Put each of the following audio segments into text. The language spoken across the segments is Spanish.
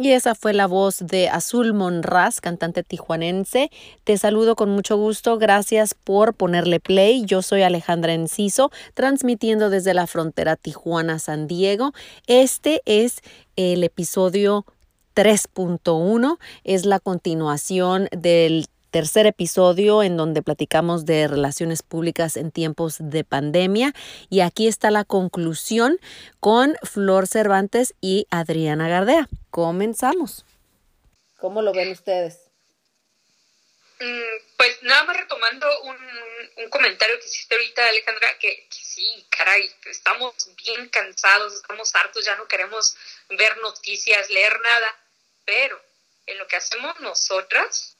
Y esa fue la voz de Azul Monraz, cantante tijuanense. Te saludo con mucho gusto. Gracias por ponerle play. Yo soy Alejandra Enciso, transmitiendo desde la frontera Tijuana-San Diego. Este es el episodio 3.1. Es la continuación del tercer episodio en donde platicamos de relaciones públicas en tiempos de pandemia y aquí está la conclusión con Flor Cervantes y Adriana Gardea. Comenzamos. ¿Cómo lo ven ustedes? Mm, pues nada más retomando un, comentario que hiciste ahorita, Alejandra, que, que, sí, caray, estamos bien cansados, estamos hartos, ya no queremos ver noticias, leer nada, pero en lo que hacemos nosotras,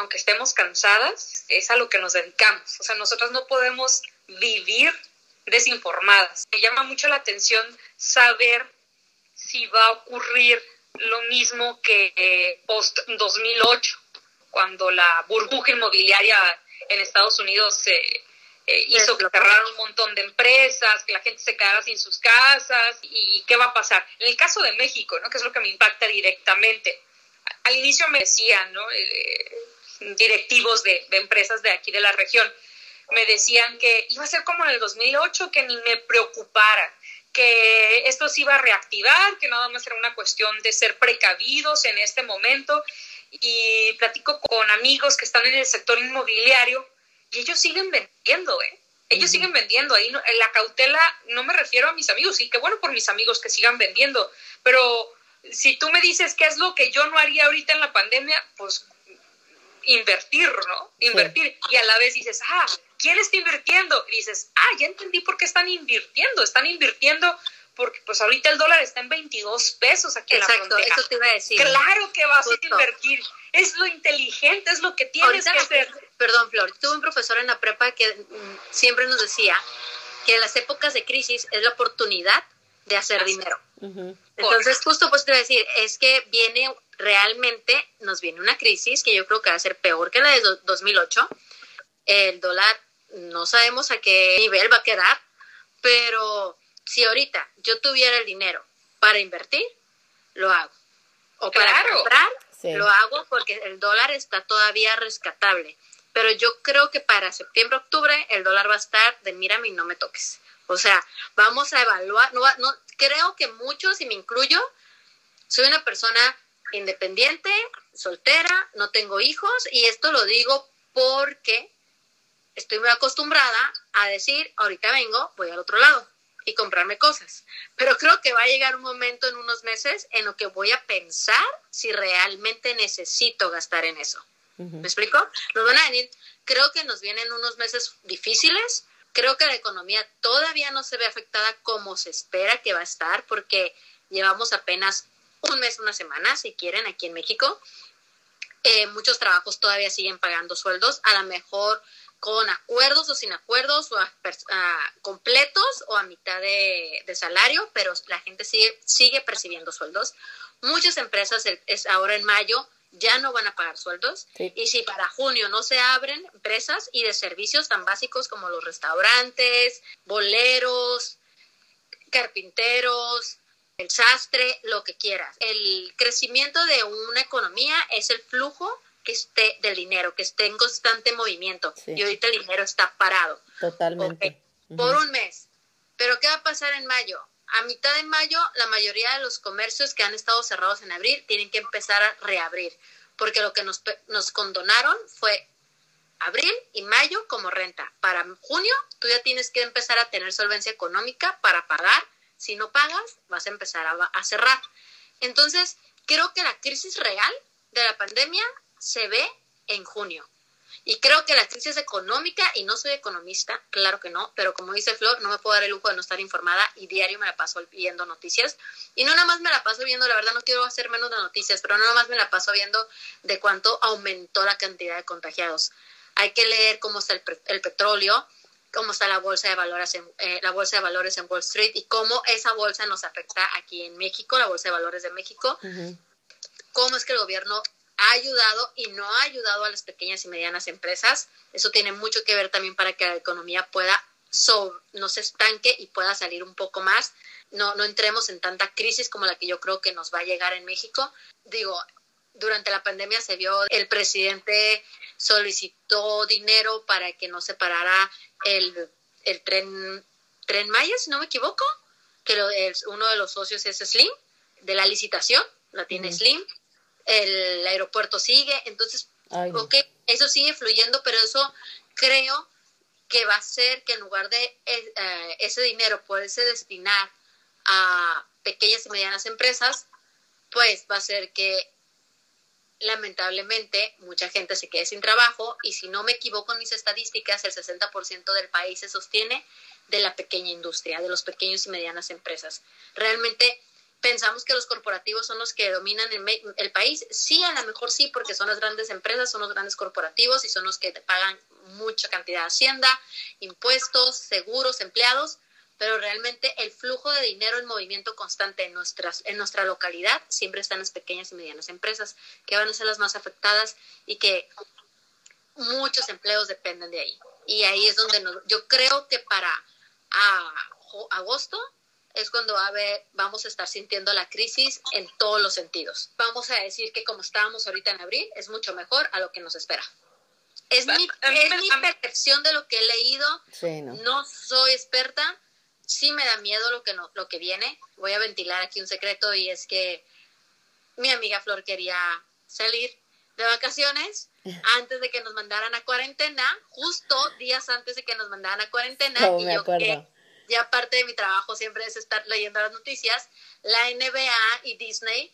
aunque estemos cansadas, es a lo que nos dedicamos. O sea, nosotras no podemos vivir desinformadas. Me llama mucho la atención saber si va a ocurrir lo mismo que eh, post 2008, cuando la burbuja inmobiliaria en Estados Unidos se eh, hizo que cerraran un montón de empresas, que la gente se quedara sin sus casas y qué va a pasar. En el caso de México, ¿no? que es lo que me impacta directamente. Al inicio me decían, ¿no? Eh, directivos de, empresas de aquí de la región, me decían que iba a ser como en el 2008, que ni me preocupara, que esto se iba a reactivar, que nada más era una cuestión de ser precavidos en este momento. Y platico con amigos que están en el sector inmobiliario y ellos siguen vendiendo, ¿eh? Ellos siguen vendiendo. Ahí no, la cautela no me refiero a mis amigos, y qué bueno por mis amigos que sigan vendiendo, pero si tú me dices qué es lo que yo no haría ahorita en la pandemia, pues invertir, ¿no? Invertir. Y a la vez dices, ah, ¿quién está invirtiendo? Y dices, ah, ya entendí por qué están invirtiendo. Están invirtiendo porque pues ahorita el dólar está en 22 pesos aquí en la frontera. eso te iba a decir. Claro que vas a invertir. Es lo inteligente, es lo que tienes que hacer. Perdón, Flor, tuve un profesor en la prepa que mm, siempre nos decía que en las épocas de crisis es la oportunidad de hacer dinero. Entonces, justo pues te iba a decir, es que viene realmente nos viene una crisis que yo creo que va a ser peor que la de 2008. El dólar no sabemos a qué nivel va a quedar, pero si ahorita yo tuviera el dinero para invertir, lo hago. O para comprar, lo hago porque el dólar está todavía rescatable. Pero yo creo que para septiembre, octubre, el dólar va a estar de mírame y no me toques. O sea, vamos a evaluar, no, no, creo que muchos, y me incluyo, soy una persona independiente, soltera, no tengo hijos y esto lo digo porque estoy muy acostumbrada a decir, ahorita vengo, voy al otro lado y comprarme cosas. Pero creo que va a llegar un momento en unos meses en lo que voy a pensar si realmente necesito gastar en eso. ¿Me explico? Nos van a venir, creo que nos vienen unos meses difíciles. Creo que la economía todavía no se ve afectada como se espera que va a estar porque llevamos apenas un mes, una semana, si quieren, aquí en México. Eh, muchos trabajos todavía siguen pagando sueldos, a lo mejor con acuerdos o sin acuerdos, o a, completos o a mitad de, salario, pero la gente sigue, sigue percibiendo sueldos. Muchas empresas es ahora en mayo ya no van a pagar sueldos. Y si para junio no se abren empresas y de servicios tan básicos como los restaurantes, boleros, carpinteros, el sastre, lo que quieras. El crecimiento de una economía es el flujo que esté del dinero, que esté en constante movimiento. Y ahorita el dinero está parado. Totalmente. Por un mes. Pero ¿qué va a pasar en mayo? A mitad de mayo, la mayoría de los comercios que han estado cerrados en abril tienen que empezar a reabrir, porque lo que nos, nos condonaron fue abril y mayo como renta. Para junio, tú ya tienes que empezar a tener solvencia económica para pagar si no pagas, vas a empezar a, cerrar. Entonces, creo que la crisis real de la pandemia se ve en junio. Y creo que la crisis económica, y no soy economista, claro que no, pero como dice Flor, no me puedo dar el lujo de no estar informada y diario me la paso viendo noticias. Y no nada más me la paso viendo, la verdad no quiero hacer menos de noticias, pero no nada más me la paso viendo de cuánto aumentó la cantidad de contagiados. Hay que leer cómo está el petróleo, cómo está la bolsa de valores en, eh, la bolsa de valores en Wall Street y cómo esa bolsa nos afecta aquí en México, la bolsa de valores de México, cómo es que el gobierno ha ayudado y no ha ayudado a las pequeñas y medianas empresas. Eso tiene mucho que ver también para que la economía pueda no se estanque y pueda salir un poco más, no, no entremos en tanta crisis como la que yo creo que nos va a llegar en México. Digo, durante la pandemia se vio, el presidente solicitó dinero para que no se parara el, el tren, tren Maya, si no me equivoco, que lo, uno de los socios es Slim, de la licitación, la tiene Slim, el aeropuerto sigue, entonces, ok, eso sigue fluyendo, pero eso creo que va a ser que en lugar de eh, ese dinero poderse destinar a pequeñas y medianas empresas, pues va a ser que lamentablemente mucha gente se quede sin trabajo y si no me equivoco en mis estadísticas, el 60% del país se sostiene de la pequeña industria, de los pequeños y medianas empresas. Realmente pensamos que los corporativos son los que dominan el, país. Sí, a lo mejor sí, porque son las grandes empresas, son los grandes corporativos y son los que pagan mucha cantidad de hacienda, impuestos, seguros, empleados, pero realmente el flujo de dinero en movimiento constante en, nuestras, en nuestra localidad siempre está en las pequeñas y medianas empresas, que van a ser las más afectadas y que muchos empleos dependen de ahí. Y ahí es donde yo creo que para agosto es cuando a ver, vamos a estar sintiendo la crisis en todos los sentidos. Vamos a decir que como estábamos ahorita en abril, es mucho mejor a lo que nos espera. Es mi, percepción de lo que he leído. ¿no? no soy experta, sí me da miedo lo que, no, lo que viene. Voy a ventilar aquí un secreto y es que mi amiga Flor quería salir de vacaciones antes de que nos mandaran a cuarentena, justo días antes de que nos mandaran a cuarentena. y yo que ya parte de mi trabajo siempre es estar leyendo las noticias, la NBA y Disney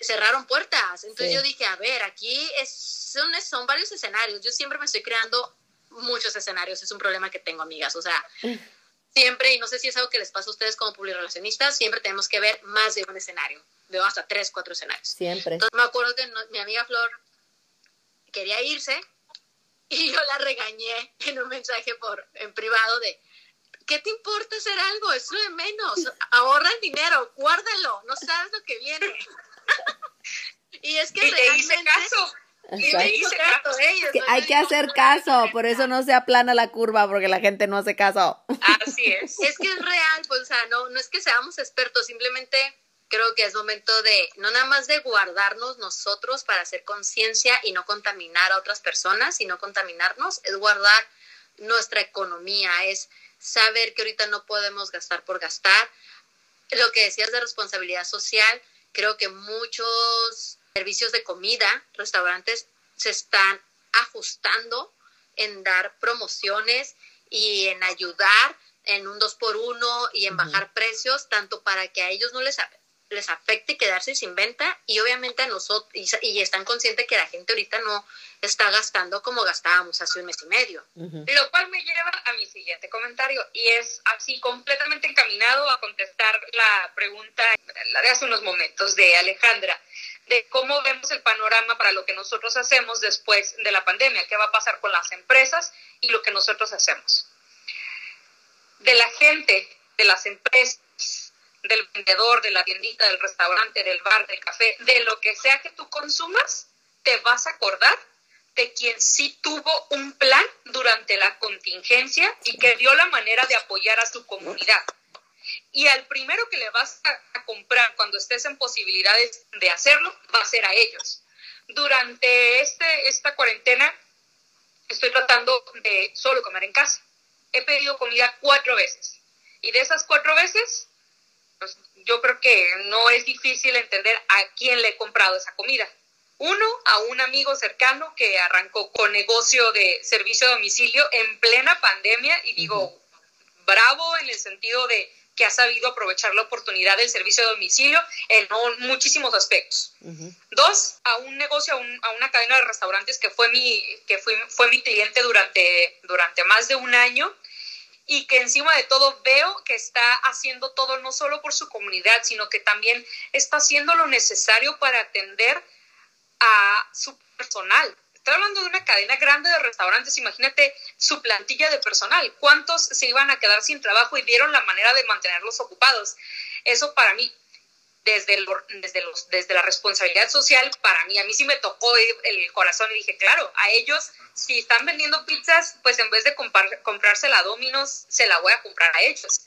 cerraron puertas. Entonces yo dije, a ver, aquí es, son, son varios escenarios. Yo siempre me estoy creando muchos escenarios. Es un problema que tengo, amigas. O sea, siempre, y no sé si es algo que les pasa a ustedes como publirelacionistas, siempre tenemos que ver más de un escenario. Veo hasta tres, cuatro escenarios. Siempre. Entonces me acuerdo que mi amiga Flor quería irse y yo la regañé en un mensaje por en privado de ¿qué te importa hacer algo? Es lo de menos. Ahorra el dinero, guárdalo, no sabes lo que viene. y es que realmente... caso hay que hacer caso, por eso no se aplana la curva, porque la gente no hace caso. Así es. es que es real, pues, o sea, no, no es que seamos expertos, simplemente creo que es momento de, no nada más de guardarnos nosotros para hacer conciencia y no contaminar a otras personas, sino contaminarnos, es guardar nuestra economía, es saber que ahorita no podemos gastar por gastar. Lo que decías de responsabilidad social, creo que muchos servicios de comida, restaurantes, se están ajustando en dar promociones y en ayudar en un dos por uno y en bajar precios, tanto para que a ellos no les, les afecte quedarse sin venta y obviamente a nosotros, y, están conscientes que la gente ahorita no está gastando como gastábamos hace un mes y medio. Lo cual me lleva a mi siguiente comentario y es así completamente encaminado a contestar la pregunta, la de hace unos momentos de Alejandra de cómo vemos el panorama para lo que nosotros hacemos después de la pandemia, qué va a pasar con las empresas y lo que nosotros hacemos. De la gente, de las empresas, del vendedor, de la tiendita, del restaurante, del bar, del café, de lo que sea que tú consumas, te vas a acordar de quien sí tuvo un plan durante la contingencia y que dio la manera de apoyar a su comunidad y al primero que le vas a, comprar cuando estés en posibilidades de hacerlo va a ser a ellos. Durante este, esta cuarentena estoy tratando de solo comer en casa. He pedido comida cuatro veces y de esas cuatro veces pues, yo creo que no es difícil entender a quién le he comprado esa comida. Uno, a un amigo cercano que arrancó con negocio de servicio a domicilio en plena pandemia y digo, bravo en el sentido de que ha sabido aprovechar la oportunidad del servicio de domicilio en muchísimos aspectos. Dos, a un negocio, a, una cadena de restaurantes que fue mi, que fue, fue mi cliente durante, durante más de un año y que encima de todo veo que está haciendo todo no solo por su comunidad, sino que también está haciendo lo necesario para atender a su personal. Estoy hablando de una cadena grande de restaurantes, imagínate su plantilla de personal, cuántos se iban a quedar sin trabajo y dieron la manera de mantenerlos ocupados. Eso para mí, desde, desde, los, desde la responsabilidad social, para mí, a mí sí me tocó el corazón y dije, claro, a ellos, si están vendiendo pizzas, pues en vez de comprar, comprársela a Dominos, se la voy a comprar a ellos.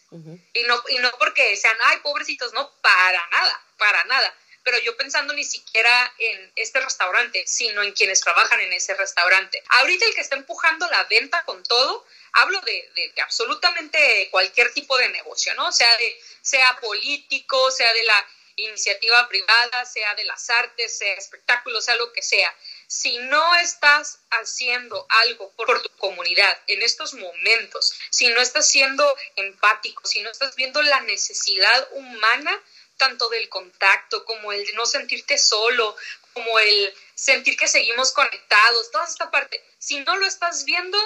y, no, y no porque sean, ay, pobrecitos, no, para nada, para nada. Pero yo pensando ni siquiera en este restaurante, sino en quienes trabajan en ese restaurante. Ahorita el que está empujando la venta con todo, hablo de, de, absolutamente cualquier tipo de negocio, ¿no? Sea, de, sea político, sea de la iniciativa privada, sea de las artes, sea espectáculo, sea lo que sea. Si no estás haciendo algo por tu comunidad en estos momentos, si no estás siendo empático, si no estás viendo la necesidad humana, tanto del contacto como el de no sentirte solo, como el sentir que seguimos conectados, toda esta parte, si no lo estás viendo,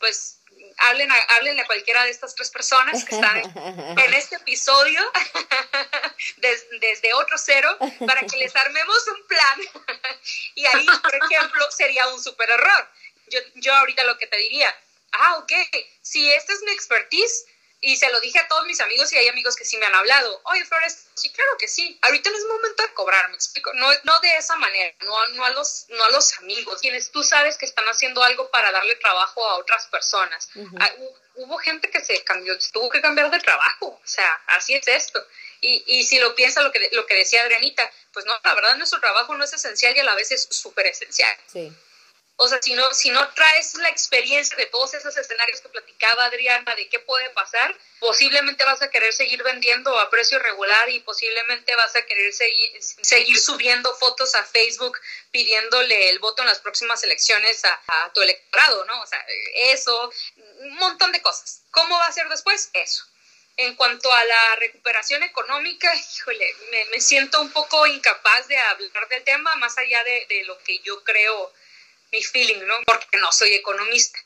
pues hablen a, háblenle a cualquiera de estas tres personas que están en, este episodio desde otro cero para que les armemos un plan. y ahí, por ejemplo, sería un súper error. Yo, yo ahorita lo que te diría, ah, ok, si esta es mi expertise, y se lo dije a todos mis amigos y hay amigos que sí me han hablado. Oye, Flores, sí, claro que sí. Ahorita no es momento de cobrar, me explico. No, no de esa manera, no, no, a los, no a los amigos, quienes tú sabes que están haciendo algo para darle trabajo a otras personas. Ah, hubo gente que se cambió, tuvo que cambiar de trabajo. O sea, así es esto. Y, y si lo piensa lo que, lo que decía Adrianita, pues no, la verdad nuestro trabajo no es esencial y a la vez es súper esencial. Sí. O sea, si no, si no traes la experiencia de todos esos escenarios que platicaba Adriana, de qué puede pasar, posiblemente vas a querer seguir vendiendo a precio regular y posiblemente vas a querer seguir, seguir subiendo fotos a Facebook pidiéndole el voto en las próximas elecciones a, tu electorado, ¿no? O sea, eso, un montón de cosas. ¿Cómo va a ser después? Eso. En cuanto a la recuperación económica, híjole, me, me, siento un poco incapaz de hablar del tema, más allá de lo que yo creo mi feeling, ¿no? Porque no soy economista.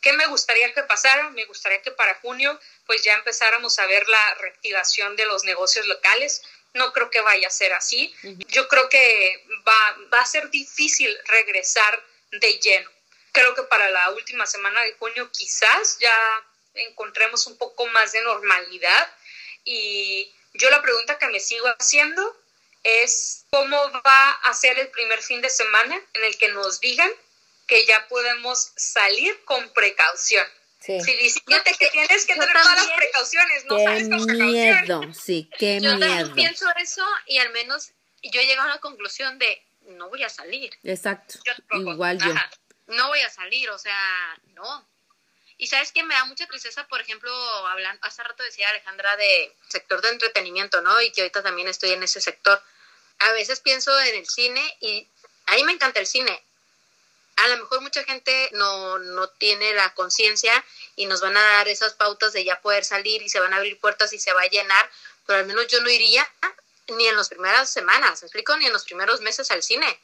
¿Qué me gustaría que pasara? Me gustaría que para junio pues ya empezáramos a ver la reactivación de los negocios locales. No creo que vaya a ser así. Yo creo que va, va a ser difícil regresar de lleno. Creo que para la última semana de junio quizás ya encontremos un poco más de normalidad. Y yo la pregunta que me sigo haciendo es cómo va a ser el primer fin de semana en el que nos digan que ya podemos salir con precaución. Sí. Si diciéndote que tienes que tener todas las precauciones, no qué miedo, sí, qué yo miedo. Yo pienso eso y al menos yo he llegado a la conclusión de no voy a salir. Exacto. Igual yo. No voy a salir, o sea, no. Y sabes que me da mucha tristeza, por ejemplo, hablando, hace rato decía Alejandra de sector de entretenimiento, ¿no? Y que ahorita también estoy en ese sector. A veces pienso en el cine y a mí me encanta el cine, a lo mejor mucha gente no, no tiene la conciencia y nos van a dar esas pautas de ya poder salir y se van a abrir puertas y se va a llenar, pero al menos yo no iría ni en las primeras semanas, ¿me explico? Ni en los primeros meses al cine.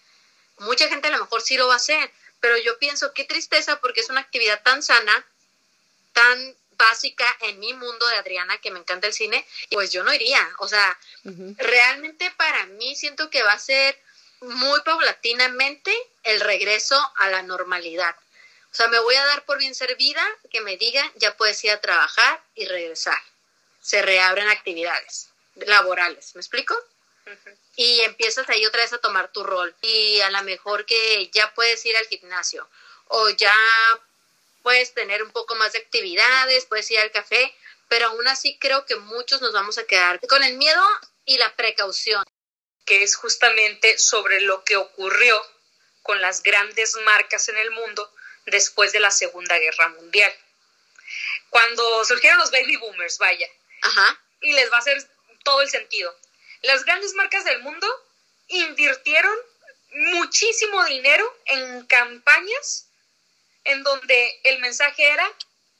Mucha gente a lo mejor sí lo va a hacer, pero yo pienso qué tristeza porque es una actividad tan sana, tan básica en mi mundo de Adriana, que me encanta el cine, pues yo no iría. O sea, realmente para mí siento que va a ser muy paulatinamente el regreso a la normalidad. O sea, me voy a dar por bien servida que me digan, ya puedes ir a trabajar y regresar. Se reabren actividades laborales, ¿me explico? Y empiezas ahí otra vez a tomar tu rol. Y a lo mejor que ya puedes ir al gimnasio o ya puedes tener un poco más de actividades, puedes ir al café, pero aún así creo que muchos nos vamos a quedar con el miedo y la precaución que es justamente sobre lo que ocurrió con las grandes marcas en el mundo después de la Segunda Guerra Mundial. Cuando surgieron los baby boomers, vaya, y les va a hacer todo el sentido. Las grandes marcas del mundo invirtieron muchísimo dinero en campañas en donde el mensaje era,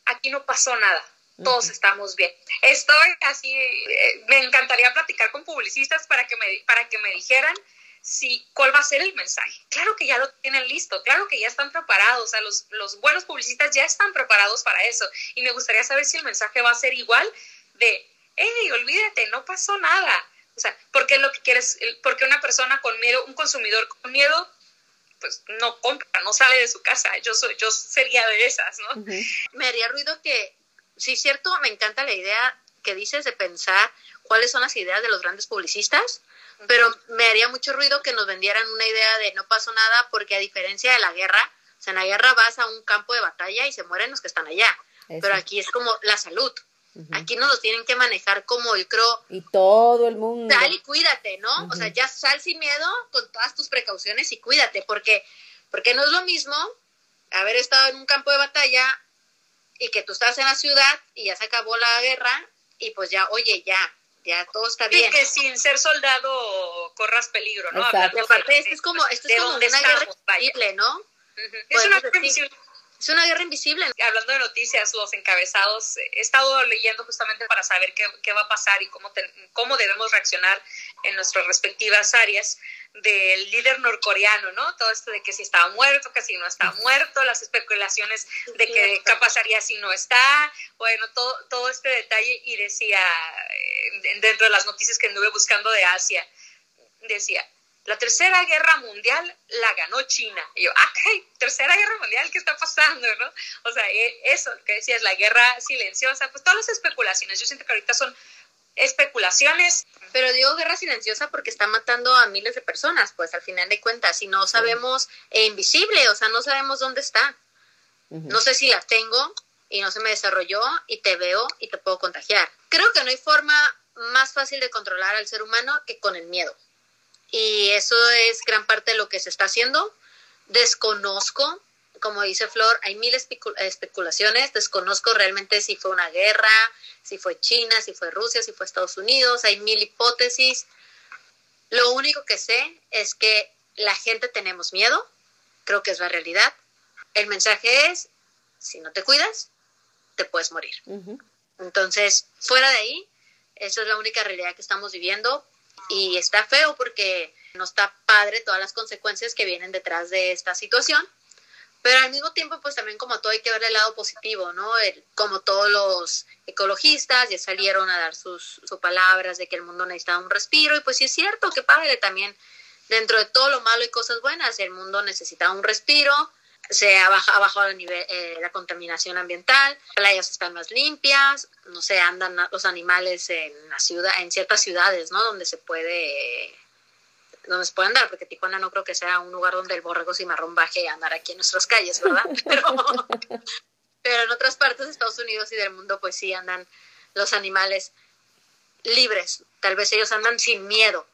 aquí no pasó nada, todos estamos bien. Estoy así, eh, me encantaría platicar con publicistas para que me, para que me dijeran si, cuál va a ser el mensaje. Claro que ya lo tienen listo, claro que ya están preparados, o sea, los, los buenos publicistas ya están preparados para eso. Y me gustaría saber si el mensaje va a ser igual de, hey, olvídate, no pasó nada. O sea, porque lo que quieres, porque una persona con miedo, un consumidor con miedo, pues no compra, no sale de su casa. Yo soy, yo sería de esas, ¿no? Me haría ruido que sí, cierto, me encanta la idea que dices de pensar cuáles son las ideas de los grandes publicistas, pero me haría mucho ruido que nos vendieran una idea de no pasó nada porque a diferencia de la guerra, o sea, en la guerra vas a un campo de batalla y se mueren los que están allá, pero aquí es como la salud. Aquí no nos tienen que manejar como yo creo. Y todo el mundo. Sal y cuídate, ¿no? O sea, ya sal sin miedo con todas tus precauciones y cuídate, porque, porque no es lo mismo haber estado en un campo de batalla y que tú estás en la ciudad y ya se acabó la guerra y pues ya, oye, ya, ya todo está bien. Y que sin ser soldado corras peligro, ¿no? Exacto. Y aparte, esto es como, esto es como una guerra invisible, ¿no? Es una guerra invisible. Es una guerra invisible. Hablando de noticias, los encabezados, he estado leyendo justamente para saber qué, qué va a pasar y cómo, cómo debemos reaccionar en nuestras respectivas áreas del líder norcoreano, ¿no? Todo esto de que si estaba muerto, que si no está muerto, las especulaciones de que qué pasaría si no está, bueno, todo, todo este detalle y decía, eh, dentro de las noticias que anduve buscando de Asia, decía, la tercera guerra mundial la ganó China. Y yo, ah, tercera guerra mundial, ¿qué está pasando? ¿no? O sea, e, eso que decías, la guerra silenciosa, pues todas las especulaciones, yo siento que ahorita son especulaciones. Pero digo guerra silenciosa porque está matando a miles de personas, pues al final de cuentas, y no sabemos, e invisible, o sea, no sabemos dónde está. No sé si la tengo y no se me desarrolló y te veo y te puedo contagiar. Creo que no hay forma más fácil de controlar al ser humano que con el miedo. Y eso es gran parte de lo que se está haciendo. Desconozco como dice Flor, hay mil especulaciones, desconozco realmente si fue una guerra, si fue China, si fue Rusia, si fue Estados Unidos, hay mil hipótesis. Lo único que sé es que la gente tenemos miedo, creo que es la realidad. El mensaje es, si no te cuidas, te puedes morir. Entonces, fuera de ahí, eso es la única realidad que estamos viviendo y está feo porque no está padre todas las consecuencias que vienen detrás de esta situación pero al mismo tiempo, pues también como todo hay que ver el lado positivo, ¿no? Como todos los ecologistas ya salieron a dar sus, sus palabras de que el mundo necesita un respiro y pues sí es cierto, que padre también. Dentro de todo lo malo y cosas buenas, el mundo necesita un respiro, se ha bajado, ha bajado el nivel, eh, la contaminación ambiental, las playas están más limpias, no sé, andan los animales en la ciudad, en ciertas ciudades, ¿no? Donde se puede donde se puede andar, porque Tijuana no creo que sea un lugar donde el borrego cimarrón baje a andar aquí en nuestras calles, ¿verdad? Pero, en otras partes de Estados Unidos y del mundo, pues sí andan los animales libres. Tal vez ellos andan sin miedo,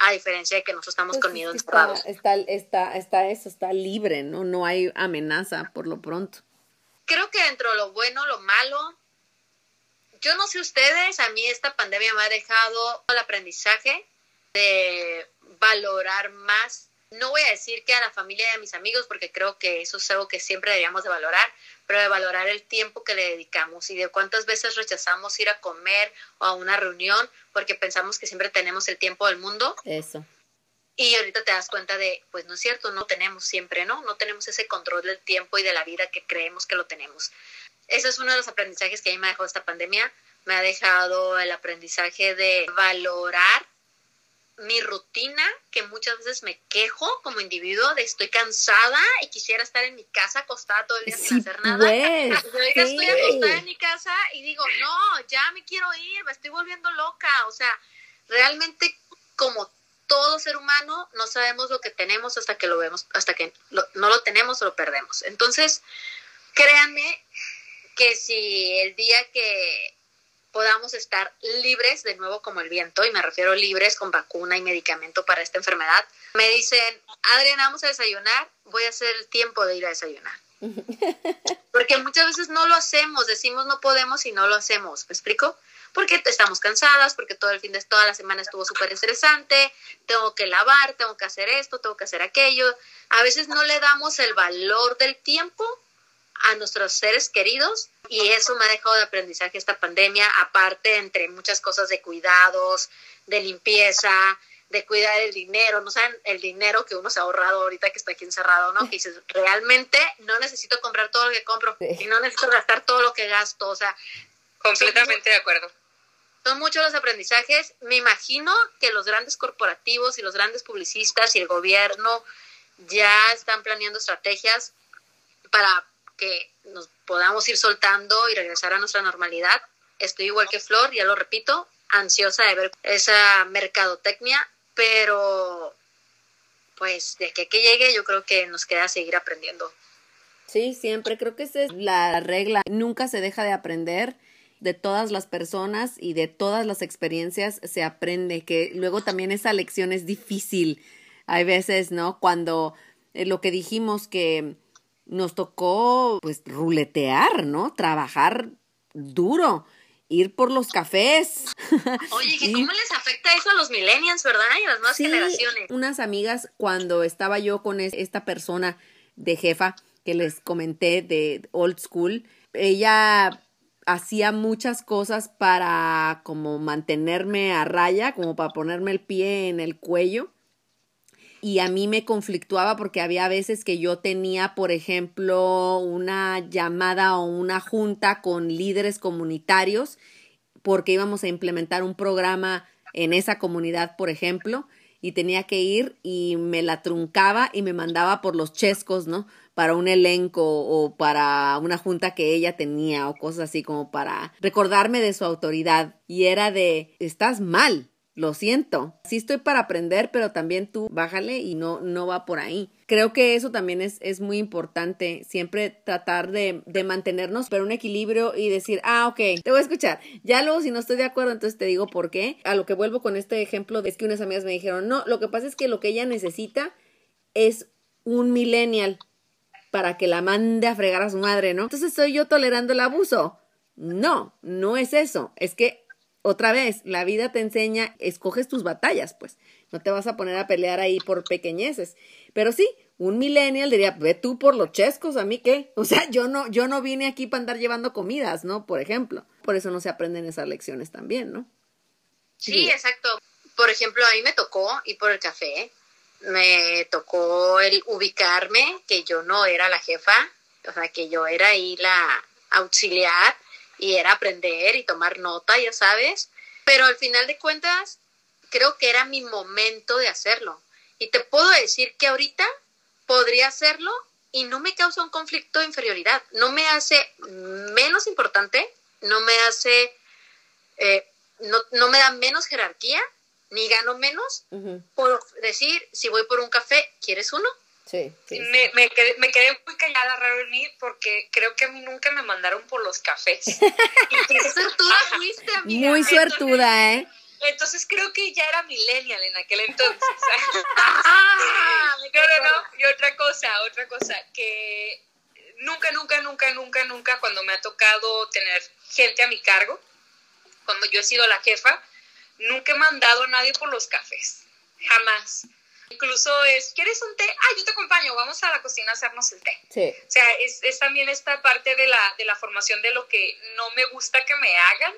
a diferencia de que nosotros estamos pues con miedo está, está, está, está, eso, está libre, ¿no? No hay amenaza por lo pronto. Creo que dentro de lo bueno, lo malo, yo no sé ustedes, a mí esta pandemia me ha dejado el aprendizaje de valorar más, no voy a decir que a la familia y a mis amigos, porque creo que eso es algo que siempre deberíamos de valorar, pero de valorar el tiempo que le dedicamos y de cuántas veces rechazamos ir a comer o a una reunión porque pensamos que siempre tenemos el tiempo del mundo. Eso. Y ahorita te das cuenta de, pues no es cierto, no tenemos siempre, ¿no? No tenemos ese control del tiempo y de la vida que creemos que lo tenemos. Ese es uno de los aprendizajes que a mí me ha dejado esta pandemia. Me ha dejado el aprendizaje de valorar mi rutina, que muchas veces me quejo como individuo de estoy cansada y quisiera estar en mi casa acostada todo el día sin hacer nada. Pues, Yo estoy acostada en mi casa y digo, no, ya me quiero ir, me estoy volviendo loca. O sea, realmente como todo ser humano no sabemos lo que tenemos hasta que lo vemos, hasta que no lo tenemos o lo perdemos. Entonces, créanme que si el día que podamos estar libres, de nuevo como el viento, y me refiero libres con vacuna y medicamento para esta enfermedad. Me dicen, Adriana, vamos a desayunar, voy a hacer el tiempo de ir a desayunar. Porque muchas veces no lo hacemos, decimos no podemos y no lo hacemos, ¿me explico? Porque estamos cansadas, porque todo el fin de toda la semana estuvo súper estresante, tengo que lavar, tengo que hacer esto, tengo que hacer aquello. A veces no le damos el valor del tiempo a nuestros seres queridos y eso me ha dejado de aprendizaje esta pandemia, aparte entre muchas cosas de cuidados, de limpieza, de cuidar el dinero, no saben el dinero que uno se ha ahorrado ahorita que está aquí encerrado, ¿no? Que dices, realmente no necesito comprar todo lo que compro y no necesito gastar todo lo que gasto, o sea, completamente de acuerdo. Son muchos los aprendizajes. Me imagino que los grandes corporativos y los grandes publicistas y el gobierno ya están planeando estrategias para que nos podamos ir soltando y regresar a nuestra normalidad. Estoy igual que Flor, ya lo repito, ansiosa de ver esa mercadotecnia, pero pues de que, que llegue yo creo que nos queda seguir aprendiendo. Sí, siempre creo que esa es la regla. Nunca se deja de aprender de todas las personas y de todas las experiencias se aprende, que luego también esa lección es difícil. Hay veces, ¿no? Cuando eh, lo que dijimos que nos tocó, pues, ruletear, ¿no? Trabajar duro, ir por los cafés. Oye, ¿cómo les afecta eso a los millennials, verdad? Y a las nuevas generaciones. Unas amigas, cuando estaba yo con esta persona de jefa que les comenté de old school, ella hacía muchas cosas para como mantenerme a raya, como para ponerme el pie en el cuello. Y a mí me conflictuaba porque había veces que yo tenía, por ejemplo, una llamada o una junta con líderes comunitarios porque íbamos a implementar un programa en esa comunidad, por ejemplo, y tenía que ir y me la truncaba y me mandaba por los chescos, ¿no? para un elenco o para una junta que ella tenía o cosas así como para recordarme de su autoridad. Y era de, estás mal, lo siento. Sí estoy para aprender, pero también tú bájale y no, no va por ahí. Creo que eso también es, es muy importante, siempre tratar de, de mantenernos, pero un equilibrio y decir, ah, ok, te voy a escuchar. Ya luego, si no estoy de acuerdo, entonces te digo por qué. A lo que vuelvo con este ejemplo es que unas amigas me dijeron, no, lo que pasa es que lo que ella necesita es un millennial para que la mande a fregar a su madre, ¿no? Entonces soy yo tolerando el abuso. No, no es eso. Es que, otra vez, la vida te enseña, escoges tus batallas, pues. No te vas a poner a pelear ahí por pequeñeces. Pero sí, un millennial diría, ve tú por los chescos, ¿a mí qué? O sea, yo no, yo no vine aquí para andar llevando comidas, ¿no? Por ejemplo. Por eso no se aprenden esas lecciones también, ¿no? Sí, exacto. Por ejemplo, a mí me tocó ir por el café me tocó el ubicarme, que yo no era la jefa, o sea, que yo era ahí la auxiliar y era aprender y tomar nota, ya sabes, pero al final de cuentas creo que era mi momento de hacerlo. Y te puedo decir que ahorita podría hacerlo y no me causa un conflicto de inferioridad, no me hace menos importante, no me hace, eh, no, no me da menos jerarquía, ni gano menos por decir, si voy por un café, ¿quieres uno? Sí, Me, me, quedé, me, quedé, muy callada, raro en mí, porque creo que a mí nunca me mandaron por los cafés. qué suertuda fuiste, amiga. Muy suertuda, ¿eh? Entonces creo que ya era millennial en aquel entonces. ah, no, no, no. Y otra cosa, otra cosa, que nunca, nunca, nunca, nunca, nunca, cuando me ha tocado tener gente a mi cargo, cuando yo he sido la jefa, Nunca he mandado a nadie por los cafés, jamás. Incluso es, ¿quieres un té? Ah, yo te acompaño, vamos a la cocina a hacernos el té. Sí. O sea, es, es también esta parte de la, de la formación de lo que no me gusta que me hagan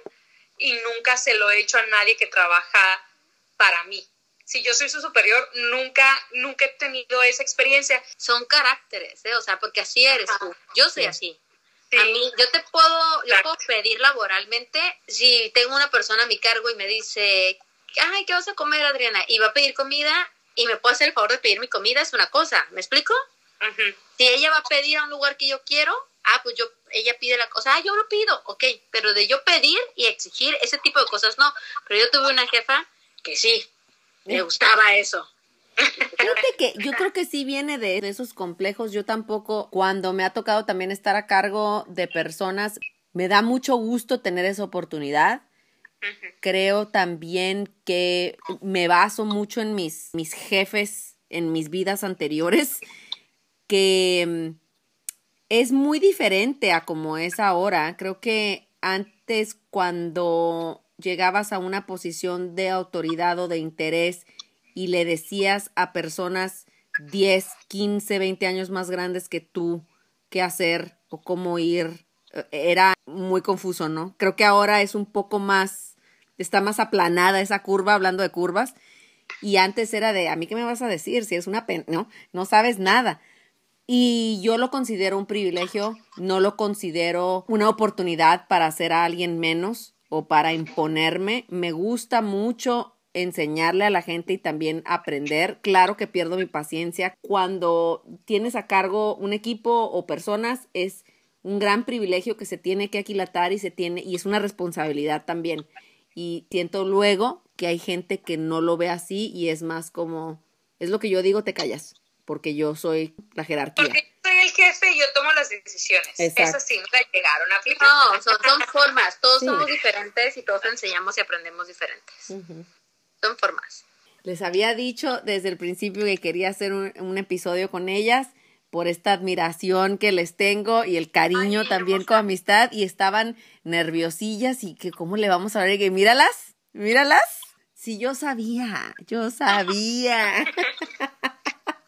y nunca se lo he hecho a nadie que trabaja para mí. Si yo soy su superior, nunca, nunca he tenido esa experiencia. Son caracteres, ¿eh? o sea, porque así eres tú. Yo soy así. A mí, yo te puedo, yo puedo pedir laboralmente, si tengo una persona a mi cargo y me dice, ay, ¿qué vas a comer, Adriana? Y va a pedir comida y me puede hacer el favor de pedir mi comida, es una cosa, ¿me explico? Si ella va a pedir a un lugar que yo quiero, ah, pues yo, ella pide la cosa, ah, yo lo pido, ok, pero de yo pedir y exigir ese tipo de cosas no, pero yo tuve una jefa que sí, me gustaba eso. Fíjate que yo creo que sí viene de, esos complejos. Yo tampoco, cuando me ha tocado también estar a cargo de personas, me da mucho gusto tener esa oportunidad. Creo también que me baso mucho en mis, mis jefes, en mis vidas anteriores, que mm, es muy diferente a como es ahora. Creo que antes cuando llegabas a una posición de autoridad o de interés y le decías a personas 10, 15, 20 años más grandes que tú qué hacer o cómo ir, eh, era muy confuso, ¿no? Creo que ahora es un poco más, está más aplanada esa curva, hablando de curvas, y antes era de, a mí qué me vas a decir si es una pena, ¿no? No sabes nada. Y yo lo considero un privilegio, no lo considero una oportunidad para hacer a alguien menos o para imponerme. Me gusta mucho enseñarle a la gente y también aprender. Claro que pierdo mi paciencia. Cuando tienes a cargo un equipo o personas es un gran privilegio que se tiene que aquilatar y se tiene y es una responsabilidad también. Y siento luego que hay gente que no lo ve así y es más como, es lo que yo digo, te callas, porque yo soy la jerarquía. Porque yo soy el jefe y yo tomo las decisiones. Exacto. Eso sí, me llegaron a aplicar. No, son, formas, todos somos diferentes y todos enseñamos y aprendemos diferentes. Son formas. Les había dicho desde el principio que quería hacer un, episodio con ellas por esta admiración que les tengo y el cariño también con amistad y estaban nerviosillas y que cómo le vamos a ver que míralas, míralas. Si yo sabía, yo sabía.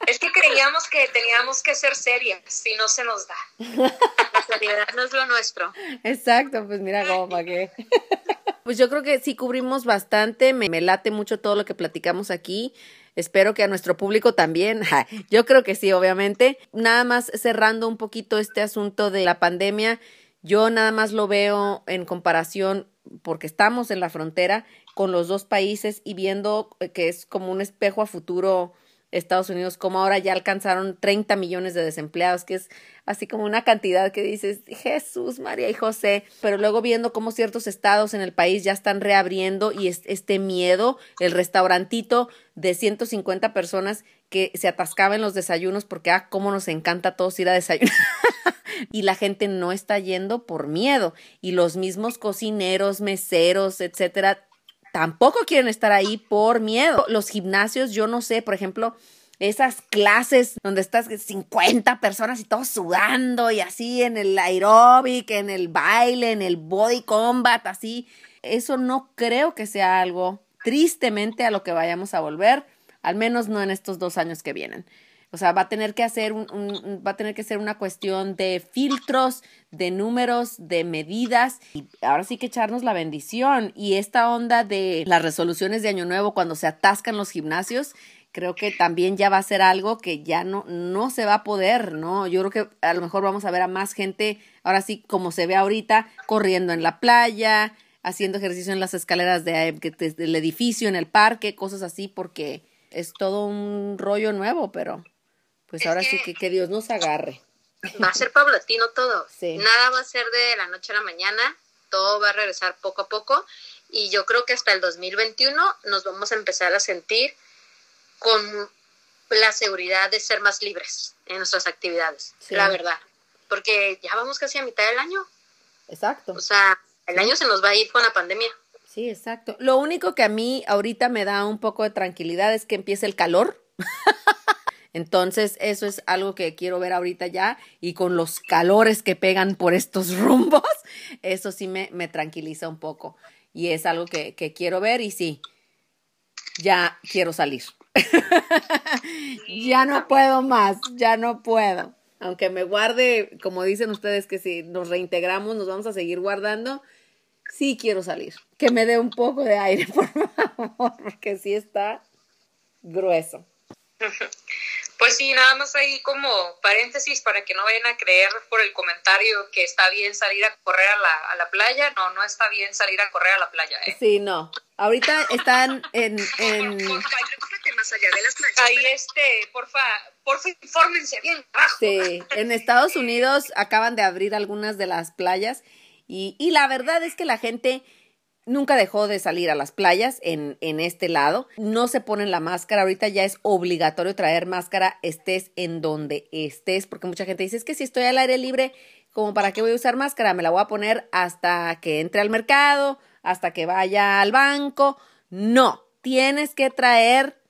Es que creíamos que teníamos que ser serias, si no se nos da. La seriedad no es lo nuestro. Exacto, pues mira cómo para qué. Pues yo creo que sí cubrimos bastante, me, me, late mucho todo lo que platicamos aquí. Espero que a nuestro público también. Yo creo que sí, obviamente. Nada más cerrando un poquito este asunto de la pandemia, yo nada más lo veo en comparación, porque estamos en la frontera con los dos países y viendo que es como un espejo a futuro Estados Unidos, como ahora ya alcanzaron 30 millones de desempleados, que es así como una cantidad que dices, Jesús, María y José, pero luego viendo cómo ciertos estados en el país ya están reabriendo y este miedo, el restaurantito de 150 personas que se atascaba en los desayunos porque, ah, cómo nos encanta a todos ir a desayunar. y la gente no está yendo por miedo. Y los mismos cocineros, meseros, etcétera, tampoco quieren estar ahí por miedo. Los gimnasios, yo no sé, por ejemplo, esas clases donde estás 50 personas y todos sudando y así en el aeróbic, en el baile, en el body combat, así. Eso no creo que sea algo tristemente a lo que vayamos a volver, al menos no en estos dos años que vienen. O sea, va a tener que hacer un, va a tener que ser una cuestión de filtros, de números, de medidas. Y ahora sí que echarnos la bendición. Y esta onda de las resoluciones de Año Nuevo cuando se atascan los gimnasios, creo que también ya va a ser algo que ya no, no se va a poder, ¿no? Yo creo que a lo mejor vamos a ver a más gente, ahora sí, como se ve ahorita, corriendo en la playa, haciendo ejercicio en las escaleras de, del edificio, en el parque, cosas así, porque es todo un rollo nuevo, pero pues ahora sí que, que Dios nos agarre. Va a ser paulatino todo. Nada va a ser de la noche a la mañana, todo va a regresar poco a poco y yo creo que hasta el 2021 nos vamos a empezar a sentir con la seguridad de ser más libres en nuestras actividades, la verdad, porque ya vamos casi a mitad del año. Exacto. O sea, el año se nos va a ir con la pandemia. Sí, exacto. Lo único que a mí ahorita me da un poco de tranquilidad es que empiece el calor. Entonces, eso es algo que quiero ver ahorita ya y con los calores que pegan por estos rumbos, eso sí me, me tranquiliza un poco y es algo que, que quiero ver y sí, ya quiero salir. ya no puedo más, ya no puedo. Aunque me guarde, como dicen ustedes, que si nos reintegramos nos vamos a seguir guardando, sí quiero salir. Que me dé un poco de aire, por favor, porque sí está grueso. Pues sí, nada más ahí como paréntesis para que no vayan a creer por el comentario que está bien salir a correr a la, a la playa. No, no está bien salir a correr a la playa. ¿eh? Sí, no. Ahorita están en... en... más allá de las playas. Ahí este, porfa, porfa, infórmense bien. Sí, en Estados Unidos acaban de abrir algunas de las playas y, y la verdad es que la gente nunca dejó de salir a las playas en, en este lado. No se ponen la máscara. Ahorita ya es obligatorio traer máscara, estés en donde estés, porque mucha gente dice, es que si estoy al aire libre, como para qué voy a usar máscara? Me la voy a poner hasta que entre al mercado, hasta que vaya al banco. No, tienes que traer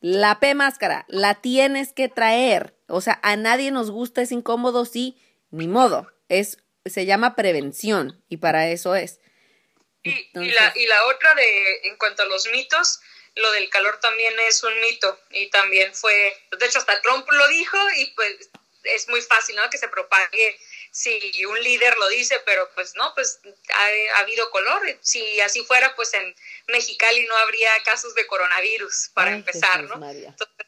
la P máscara, la tienes que traer. O sea, a nadie nos gusta, es incómodo, sí, ni modo. Es, se llama prevención y para eso es. Y, la, y la otra de, en cuanto a los mitos, lo del calor también es un mito y también fue, de hecho hasta Trump lo dijo y pues es muy fácil, ¿no? Que se propague si un líder lo dice, pero pues no, pues ha, habido color. Si así fuera, pues en Mexicali no habría casos de coronavirus para empezar, ¿no? Entonces,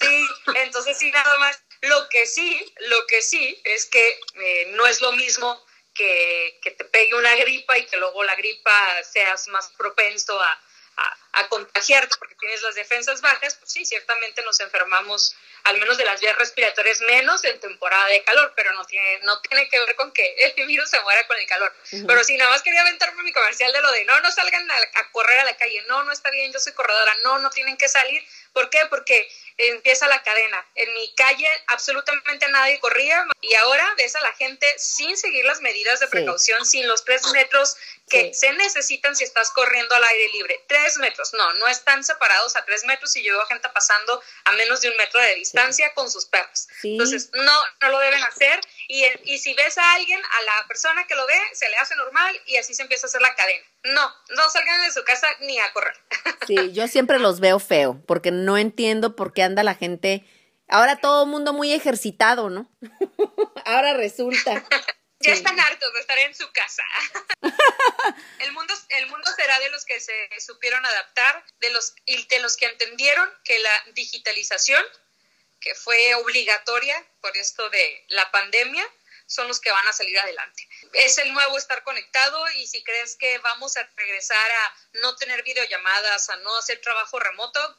sí, entonces sí, nada más. Lo que sí, lo que sí es que eh, no es lo mismo que, te pegue una gripa y que luego la gripa seas más propenso a, a contagiarte porque tienes las defensas bajas, pues sí, ciertamente nos enfermamos al menos de las vías respiratorias menos en temporada de calor, pero no tiene, no tiene que ver con que el virus se muera con el calor. Pero sí, nada más quería aventarme mi comercial de lo de no, no salgan a correr a la calle, no, no está bien, yo soy corredora, no, no tienen que salir. ¿Por qué? Porque empieza la cadena. En mi calle absolutamente nadie corría y ahora ves a la gente sin seguir las medidas de precaución, sin los tres metros que se necesitan si estás corriendo al aire libre. Tres metros, no, no están separados a tres metros y yo veo gente pasando a menos de un metro de distancia con sus perros. Entonces, no, no lo deben hacer y, y si ves a alguien, a la persona que lo ve, se le hace normal y así se empieza a hacer la cadena. No, no salgan de su casa ni a correr. Sí, yo siempre los veo feo porque no entiendo por qué anda la gente, ahora todo el mundo muy ejercitado, ¿no? ahora resulta. Ya están hartos de estar en su casa. el, mundo, el mundo será de los que se supieron adaptar, de los, y de los que entendieron que la digitalización, que fue obligatoria por esto de la pandemia, son los que van a salir adelante. Es el nuevo estar conectado y si crees que vamos a regresar a no tener videollamadas, a no hacer trabajo remoto,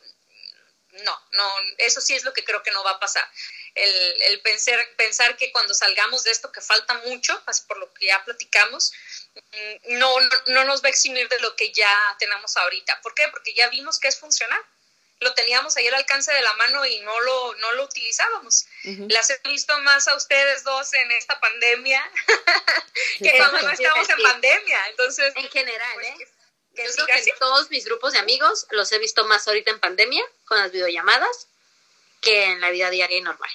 no, no, eso sí es lo que creo que no va a pasar. El, el pensar, pensar que cuando salgamos de esto, que falta mucho, por lo que ya platicamos, mm, no, no, nos va a eximir de lo que ya tenemos ahorita. ¿Por qué? Porque ya vimos que es funcional. Lo teníamos ahí al alcance de la mano y no lo, no lo utilizábamos. Las he visto más a ustedes dos en esta pandemia que cuando no estamos en pandemia. Entonces, en general, pues, ¿eh? Que Yo creo que todos mis grupos de amigos los he visto más ahorita en pandemia, con las videollamadas, que en la vida diaria y normal.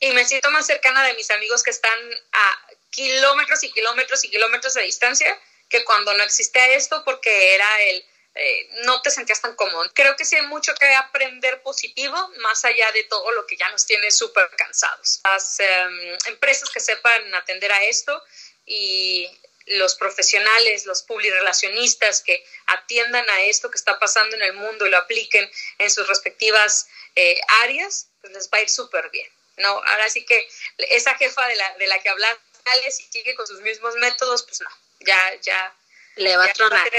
Y me siento más cercana de mis amigos que están a kilómetros y kilómetros y kilómetros de distancia que cuando no existía esto porque era el eh, no te sentías tan cómodo. Creo que sí hay mucho que aprender positivo, más allá de todo lo que ya nos tiene súper cansados. Las em, empresas que sepan atender a esto y los profesionales, los publirelacionistas que atiendan a esto que está pasando en el mundo y lo apliquen en sus respectivas eh, áreas, pues les va a ir súper bien. ¿no? Ahora sí que esa jefa de la, de la que habla, si sigue con sus mismos métodos, pues no, ya, ya. Le va a tronar.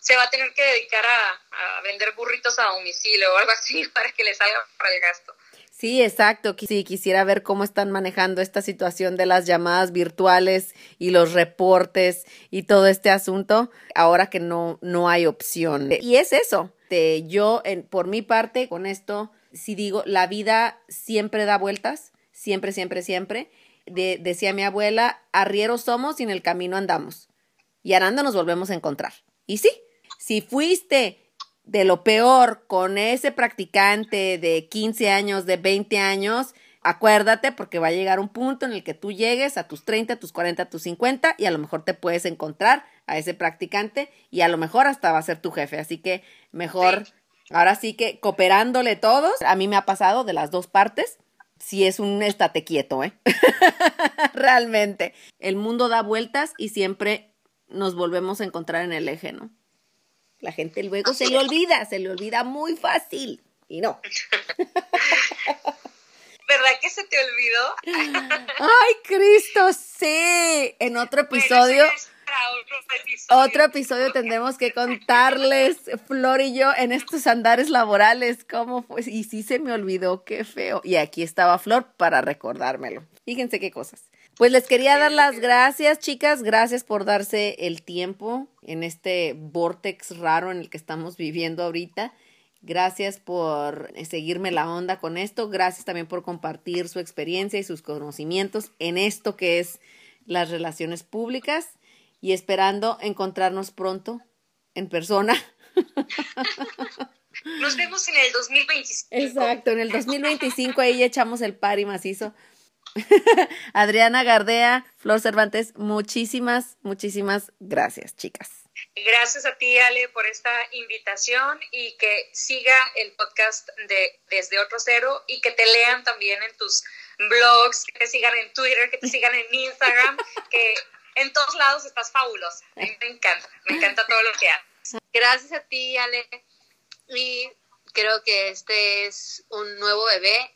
se va a tener que dedicar a, a, vender burritos a domicilio o algo así para que le salga para el gasto. Sí, exacto. Sí, quisiera ver cómo están manejando esta situación de las llamadas virtuales y los reportes y todo este asunto, ahora que no, no hay opción. Y es eso. yo, por mi parte, con esto, si digo, la vida siempre da vueltas, siempre, siempre, siempre. decía mi abuela, arrieros somos y en el camino andamos. Y arando nos volvemos a encontrar. Y sí, si fuiste de lo peor con ese practicante de 15 años, de 20 años, acuérdate porque va a llegar un punto en el que tú llegues a tus 30, a tus 40, a tus 50 y a lo mejor te puedes encontrar a ese practicante y a lo mejor hasta va a ser tu jefe. Así que mejor, ahora sí que cooperándole todos, a mí me ha pasado de las dos partes. Si es un estate quieto, ¿eh? Realmente. El mundo da vueltas y siempre nos volvemos a encontrar en el eje, ¿no? La gente luego se le olvida, se le olvida muy fácil. Y no. ¿Verdad que se te olvidó? Ay, Cristo, sí. En otro episodio. otro episodio. Otro episodio tendremos que contarles, Flor y yo, en estos andares laborales, cómo fue. Y sí se me olvidó, qué feo. Y aquí estaba Flor para recordármelo. Fíjense qué cosas. Pues les quería dar las gracias, chicas. Gracias por darse el tiempo en este vortex raro en el que estamos viviendo ahorita. Gracias por seguirme la onda con esto. Gracias también por compartir su experiencia y sus conocimientos en esto que es las relaciones públicas y esperando encontrarnos pronto en persona. Nos vemos en el 2025. Exacto, en el 2025 ahí echamos el par y macizo. Adriana Gardea, Flor Cervantes, muchísimas, muchísimas gracias, chicas. Gracias a ti, Ale, por esta invitación y que siga el podcast de Desde Otro Cero y que te lean también en tus blogs, que te sigan en Twitter, que te sigan en Instagram, que en todos lados estás fabulosa. A mí me encanta, me encanta todo lo que haces. Gracias a ti, Ale. Y creo que este es un nuevo bebé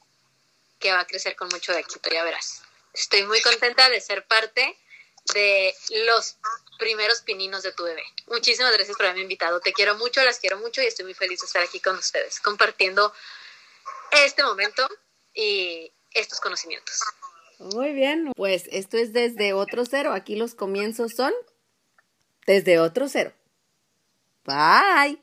que va a crecer con mucho éxito, ya verás. Estoy muy contenta de ser parte de los primeros pininos de tu bebé. Muchísimas gracias por haberme invitado. Te quiero mucho, las quiero mucho y estoy muy feliz de estar aquí con ustedes, compartiendo este momento y estos conocimientos. Muy bien, pues esto es desde otro cero. Aquí los comienzos son desde otro cero. Bye.